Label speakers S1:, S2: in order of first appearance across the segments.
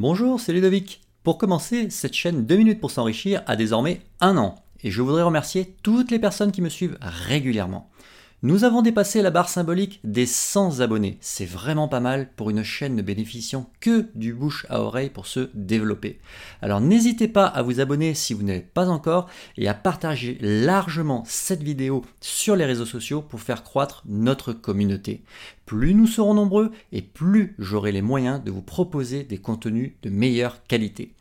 S1: Bonjour, c'est Ludovic. Pour commencer, cette chaîne 2 minutes pour s'enrichir a désormais un an et je voudrais remercier toutes les personnes qui me suivent régulièrement. Nous avons dépassé la barre symbolique des 100 abonnés. C'est vraiment pas mal pour une chaîne ne bénéficiant que du bouche à oreille pour se développer. Alors n'hésitez pas à vous abonner si vous n'êtes pas encore et à partager largement cette vidéo sur les réseaux sociaux pour faire croître notre communauté. Plus nous serons nombreux et plus j'aurai les moyens de vous proposer des contenus de meilleure qualité.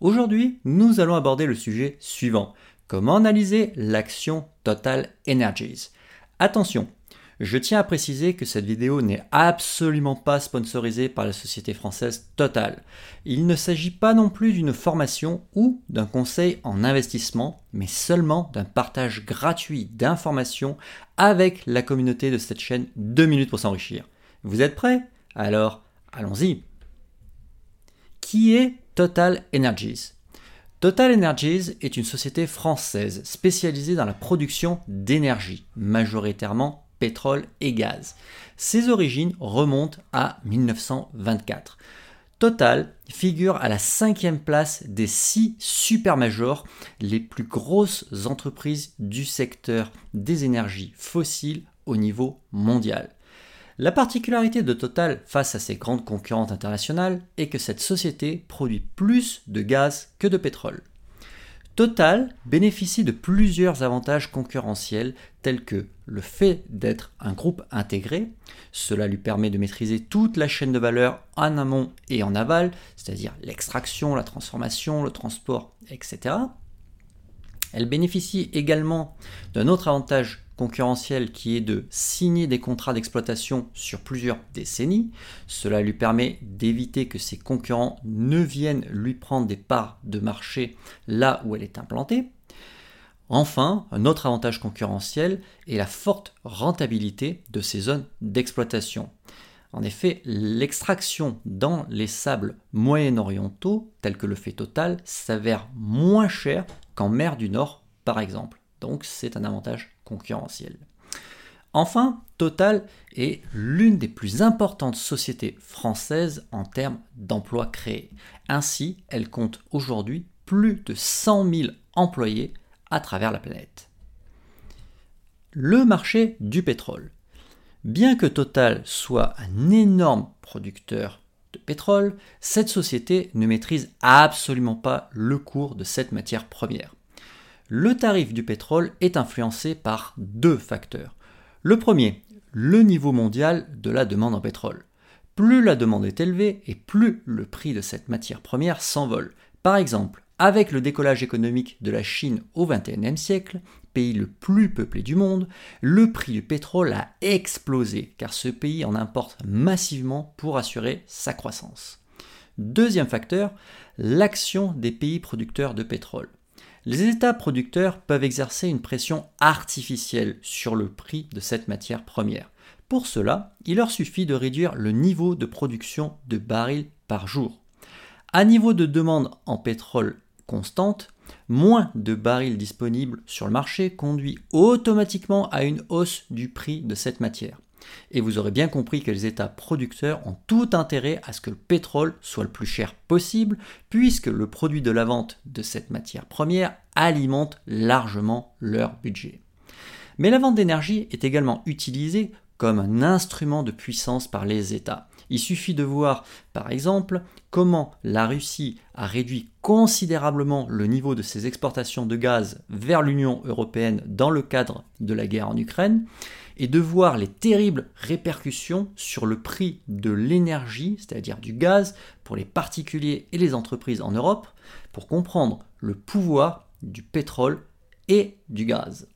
S1: Aujourd'hui, nous allons aborder le sujet suivant. Comment analyser l'action Total Energies? Attention, je tiens à préciser que cette vidéo n'est absolument pas sponsorisée par la société française Total. Il ne s'agit pas non plus d'une formation ou d'un conseil en investissement, mais seulement d'un partage gratuit d'informations avec la communauté de cette chaîne 2 minutes pour s'enrichir. Vous êtes prêts? Alors, allons-y. Qui est Total Energies? Total Energies est une société française spécialisée dans la production d'énergie, majoritairement pétrole et gaz. Ses origines remontent à 1924. Total figure à la cinquième place des six supermajors, les plus grosses entreprises du secteur des énergies fossiles au niveau mondial. La particularité de Total face à ses grandes concurrentes internationales est que cette société produit plus de gaz que de pétrole. Total bénéficie de plusieurs avantages concurrentiels tels que le fait d'être un groupe intégré, cela lui permet de maîtriser toute la chaîne de valeur en amont et en aval, c'est-à-dire l'extraction, la transformation, le transport, etc. Elle bénéficie également d'un autre avantage concurrentiel qui est de signer des contrats d'exploitation sur plusieurs décennies. Cela lui permet d'éviter que ses concurrents ne viennent lui prendre des parts de marché là où elle est implantée. Enfin, un autre avantage concurrentiel est la forte rentabilité de ces zones d'exploitation. En effet, l'extraction dans les sables moyen-orientaux, tels que le fait Total, s'avère moins cher qu'en mer du Nord, par exemple. Donc c'est un avantage concurrentiel. Enfin, Total est l'une des plus importantes sociétés françaises en termes d'emplois créés. Ainsi, elle compte aujourd'hui plus de 100 000 employés à travers la planète. Le marché du pétrole. Bien que Total soit un énorme producteur de pétrole, cette société ne maîtrise absolument pas le cours de cette matière première le tarif du pétrole est influencé par deux facteurs. Le premier, le niveau mondial de la demande en pétrole. Plus la demande est élevée et plus le prix de cette matière première s'envole. Par exemple, avec le décollage économique de la Chine au XXIe siècle, pays le plus peuplé du monde, le prix du pétrole a explosé car ce pays en importe massivement pour assurer sa croissance. Deuxième facteur, l'action des pays producteurs de pétrole les États producteurs peuvent exercer une pression artificielle sur le prix de cette matière première. Pour cela, il leur suffit de réduire le niveau de production de barils par jour. À niveau de demande en pétrole constante, moins de barils disponibles sur le marché conduit automatiquement à une hausse du prix de cette matière. Et vous aurez bien compris que les États producteurs ont tout intérêt à ce que le pétrole soit le plus cher possible, puisque le produit de la vente de cette matière première alimente largement leur budget. Mais la vente d'énergie est également utilisée comme un instrument de puissance par les États. Il suffit de voir, par exemple, comment la Russie a réduit considérablement le niveau de ses exportations de gaz vers l'Union européenne dans le cadre de la guerre en Ukraine, et de voir les terribles répercussions sur le prix de l'énergie, c'est-à-dire du gaz, pour les particuliers et les entreprises en Europe, pour comprendre le pouvoir du pétrole et du gaz.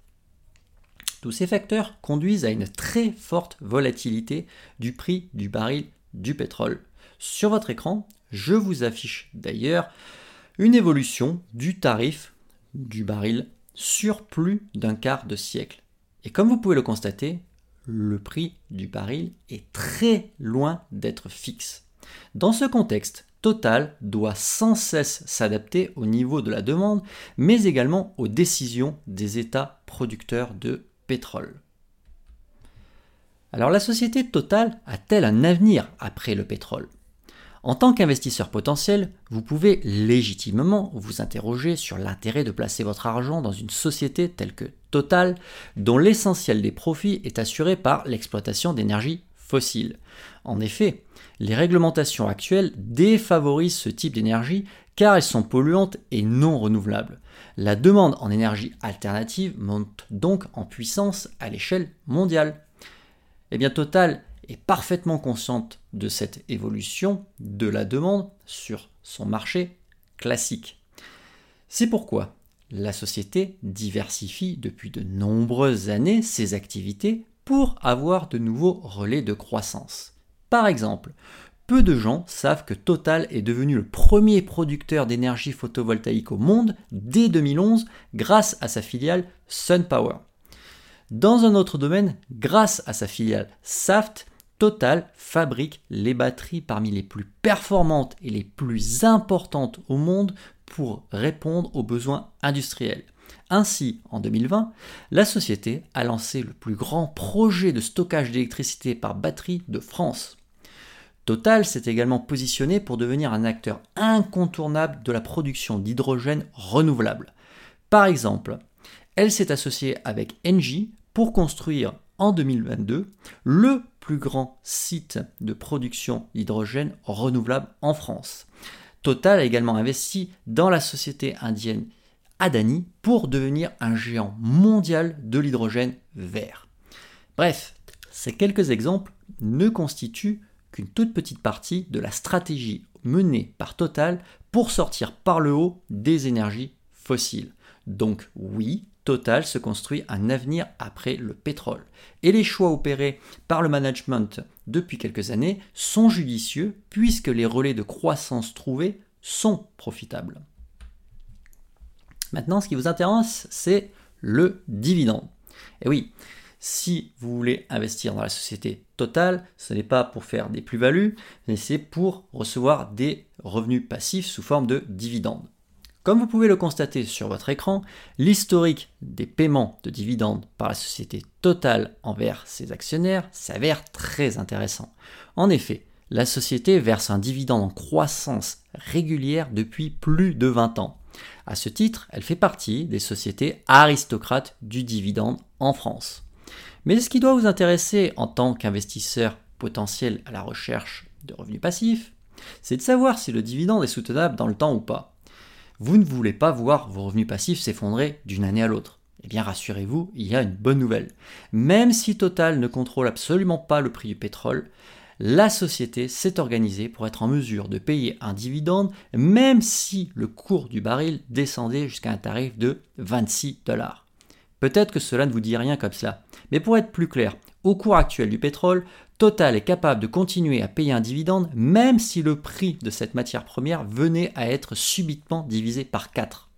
S1: Tous ces facteurs conduisent à une très forte volatilité du prix du baril du pétrole. Sur votre écran, je vous affiche d'ailleurs une évolution du tarif du baril sur plus d'un quart de siècle. Et comme vous pouvez le constater, le prix du baril est très loin d'être fixe. Dans ce contexte, Total doit sans cesse s'adapter au niveau de la demande, mais également aux décisions des États producteurs de pétrole. Alors la société Total a-t-elle un avenir après le pétrole? En tant qu'investisseur potentiel, vous pouvez légitimement vous interroger sur l'intérêt de placer votre argent dans une société telle que Total, dont l'essentiel des profits est assuré par l'exploitation d'énergie fossiles. En effet, les réglementations actuelles défavorisent ce type d'énergie car elles sont polluantes et non renouvelables. La demande en énergie alternative monte donc en puissance à l'échelle mondiale. Eh bien Total est parfaitement consciente de cette évolution de la demande sur son marché classique. C'est pourquoi la société diversifie depuis de nombreuses années ses activités pour avoir de nouveaux relais de croissance. Par exemple, peu de gens savent que Total est devenu le premier producteur d'énergie photovoltaïque au monde dès 2011 grâce à sa filiale SunPower. Dans un autre domaine, grâce à sa filiale Saft, Total fabrique les batteries parmi les plus performantes et les plus importantes au monde pour répondre aux besoins industriels. Ainsi, en 2020, la société a lancé le plus grand projet de stockage d'électricité par batterie de France. Total s'est également positionné pour devenir un acteur incontournable de la production d'hydrogène renouvelable. Par exemple, elle s'est associée avec Engie pour construire en 2022 le plus grand site de production d'hydrogène renouvelable en France. Total a également investi dans la société indienne Adani pour devenir un géant mondial de l'hydrogène vert. Bref, ces quelques exemples ne constituent qu'une toute petite partie de la stratégie menée par Total pour sortir par le haut des énergies fossiles. Donc oui, Total se construit un avenir après le pétrole. Et les choix opérés par le management depuis quelques années sont judicieux puisque les relais de croissance trouvés sont profitables. Maintenant, ce qui vous intéresse, c'est le dividende. Et oui, si vous voulez investir dans la société totale, ce n'est pas pour faire des plus-values, mais c'est pour recevoir des revenus passifs sous forme de dividendes. Comme vous pouvez le constater sur votre écran, l'historique des paiements de dividendes par la société Total envers ses actionnaires s'avère très intéressant. En effet, la société verse un dividende en croissance régulière depuis plus de 20 ans. À ce titre, elle fait partie des sociétés aristocrates du dividende en France. Mais ce qui doit vous intéresser en tant qu'investisseur potentiel à la recherche de revenus passifs, c'est de savoir si le dividende est soutenable dans le temps ou pas. Vous ne voulez pas voir vos revenus passifs s'effondrer d'une année à l'autre. Eh bien rassurez-vous, il y a une bonne nouvelle. Même si Total ne contrôle absolument pas le prix du pétrole, la société s'est organisée pour être en mesure de payer un dividende même si le cours du baril descendait jusqu'à un tarif de 26 dollars. Peut-être que cela ne vous dit rien comme cela, mais pour être plus clair, au cours actuel du pétrole, Total est capable de continuer à payer un dividende même si le prix de cette matière première venait à être subitement divisé par 4.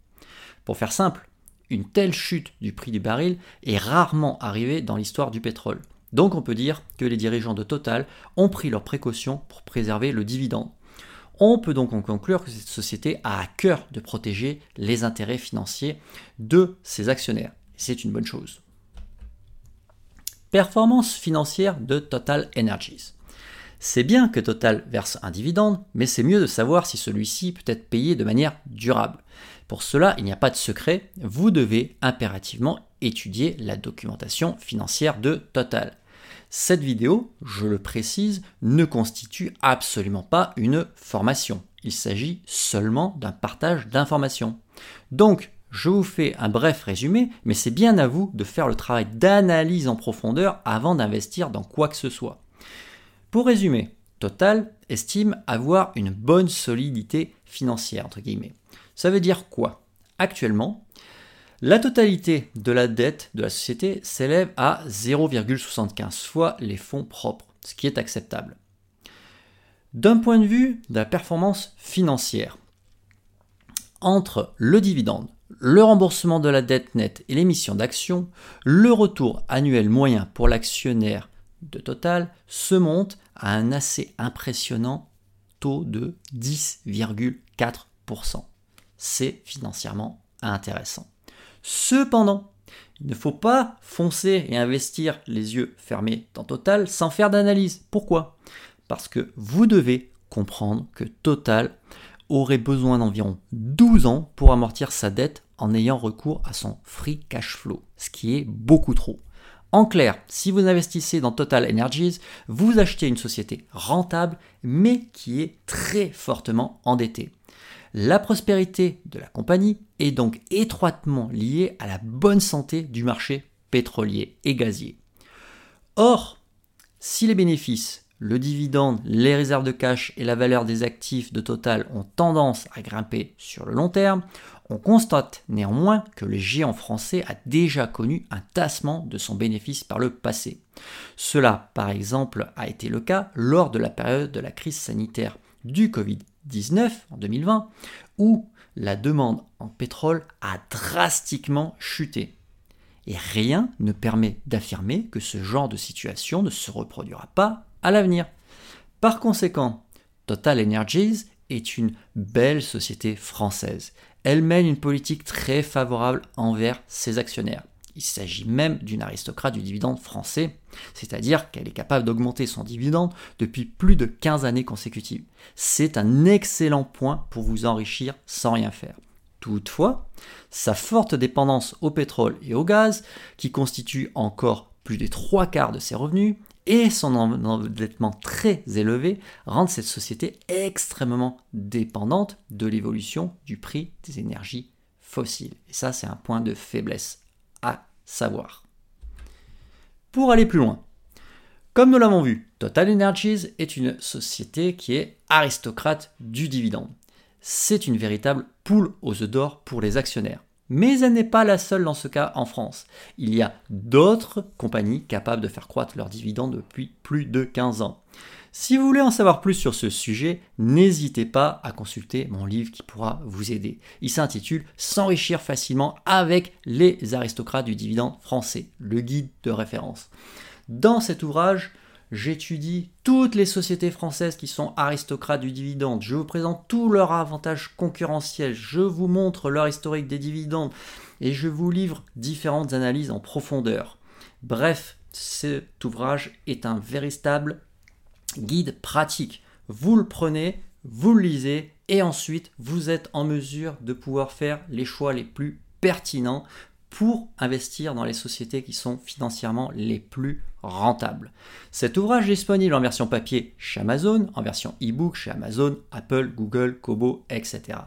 S1: Pour faire simple, une telle chute du prix du baril est rarement arrivée dans l'histoire du pétrole. Donc on peut dire que les dirigeants de Total ont pris leurs précautions pour préserver le dividende. On peut donc en conclure que cette société a à cœur de protéger les intérêts financiers de ses actionnaires. C'est une bonne chose. Performance financière de Total Energies. C'est bien que Total verse un dividende, mais c'est mieux de savoir si celui-ci peut être payé de manière durable. Pour cela, il n'y a pas de secret, vous devez impérativement étudier la documentation financière de Total. Cette vidéo, je le précise, ne constitue absolument pas une formation. Il s'agit seulement d'un partage d'informations. Donc, je vous fais un bref résumé, mais c'est bien à vous de faire le travail d'analyse en profondeur avant d'investir dans quoi que ce soit. Pour résumer, Total estime avoir une bonne solidité financière. Ça veut dire quoi? Actuellement, la totalité de la dette de la société s'élève à 0,75 fois les fonds propres, ce qui est acceptable. D'un point de vue de la performance financière, entre le dividende, le remboursement de la dette nette et l'émission d'actions, le retour annuel moyen pour l'actionnaire de Total se monte à un assez impressionnant taux de 10,4%. C'est financièrement intéressant. Cependant, il ne faut pas foncer et investir les yeux fermés dans Total sans faire d'analyse. Pourquoi? Parce que vous devez comprendre que Total aurait besoin d'environ 12 ans pour amortir sa dette en ayant recours à son free cash flow, ce qui est beaucoup trop. En clair, si vous investissez dans Total Energies, vous achetez une société rentable mais qui est très fortement endettée. La prospérité de la compagnie est donc étroitement liée à la bonne santé du marché pétrolier et gazier. Or, si les bénéfices, le dividende, les réserves de cash et la valeur des actifs de Total ont tendance à grimper sur le long terme, on constate néanmoins que le géant français a déjà connu un tassement de son bénéfice par le passé. Cela, par exemple, a été le cas lors de la période de la crise sanitaire du Covid-19 en 2020, où la demande en pétrole a drastiquement chuté. Et rien ne permet d'affirmer que ce genre de situation ne se reproduira pas à l'avenir. Par conséquent, Total Energies est une belle société française. Elle mène une politique très favorable envers ses actionnaires. Il s'agit même d'une aristocrate du dividende français, c'est-à-dire qu'elle est capable d'augmenter son dividende depuis plus de 15 années consécutives. C'est un excellent point pour vous enrichir sans rien faire. Toutefois, sa forte dépendance au pétrole et au gaz, qui constitue encore plus des trois quarts de ses revenus, et son endettement très élevé rendent cette société extrêmement dépendante de l'évolution du prix des énergies fossiles. Et ça, c'est un point de faiblesse à savoir. Pour aller plus loin, comme nous l'avons vu, Total Energies est une société qui est aristocrate du dividende c'est une véritable poule aux œufs d'or pour les actionnaires. Mais elle n'est pas la seule dans ce cas en France. Il y a d'autres compagnies capables de faire croître leurs dividendes depuis plus de 15 ans. Si vous voulez en savoir plus sur ce sujet, n'hésitez pas à consulter mon livre qui pourra vous aider. Il s'intitule S'enrichir facilement avec les aristocrates du dividende français, le guide de référence. Dans cet ouvrage, J'étudie toutes les sociétés françaises qui sont aristocrates du dividende. Je vous présente tous leurs avantages concurrentiels. Je vous montre leur historique des dividendes. Et je vous livre différentes analyses en profondeur. Bref, cet ouvrage est un véritable guide pratique. Vous le prenez, vous le lisez et ensuite vous êtes en mesure de pouvoir faire les choix les plus pertinents pour investir dans les sociétés qui sont financièrement les plus rentables. Cet ouvrage est disponible en version papier chez Amazon, en version e-book chez Amazon, Apple, Google, Kobo, etc.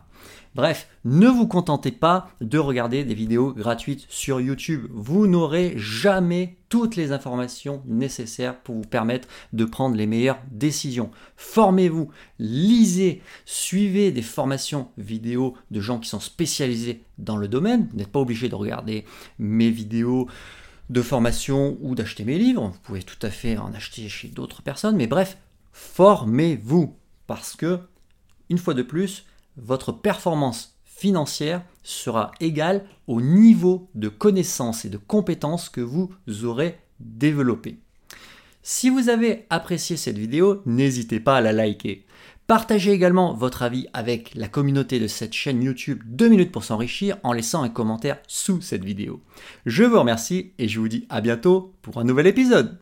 S1: Bref, ne vous contentez pas de regarder des vidéos gratuites sur YouTube. Vous n'aurez jamais toutes les informations nécessaires pour vous permettre de prendre les meilleures décisions. Formez-vous, lisez, suivez des formations vidéo de gens qui sont spécialisés dans le domaine. Vous n'êtes pas obligé de regarder mes vidéos de formation ou d'acheter mes livres. Vous pouvez tout à fait en acheter chez d'autres personnes. Mais bref, formez-vous. Parce que, une fois de plus, votre performance financière sera égale au niveau de connaissances et de compétences que vous aurez développé. Si vous avez apprécié cette vidéo, n'hésitez pas à la liker. Partagez également votre avis avec la communauté de cette chaîne YouTube 2 minutes pour s'enrichir en laissant un commentaire sous cette vidéo. Je vous remercie et je vous dis à bientôt pour un nouvel épisode.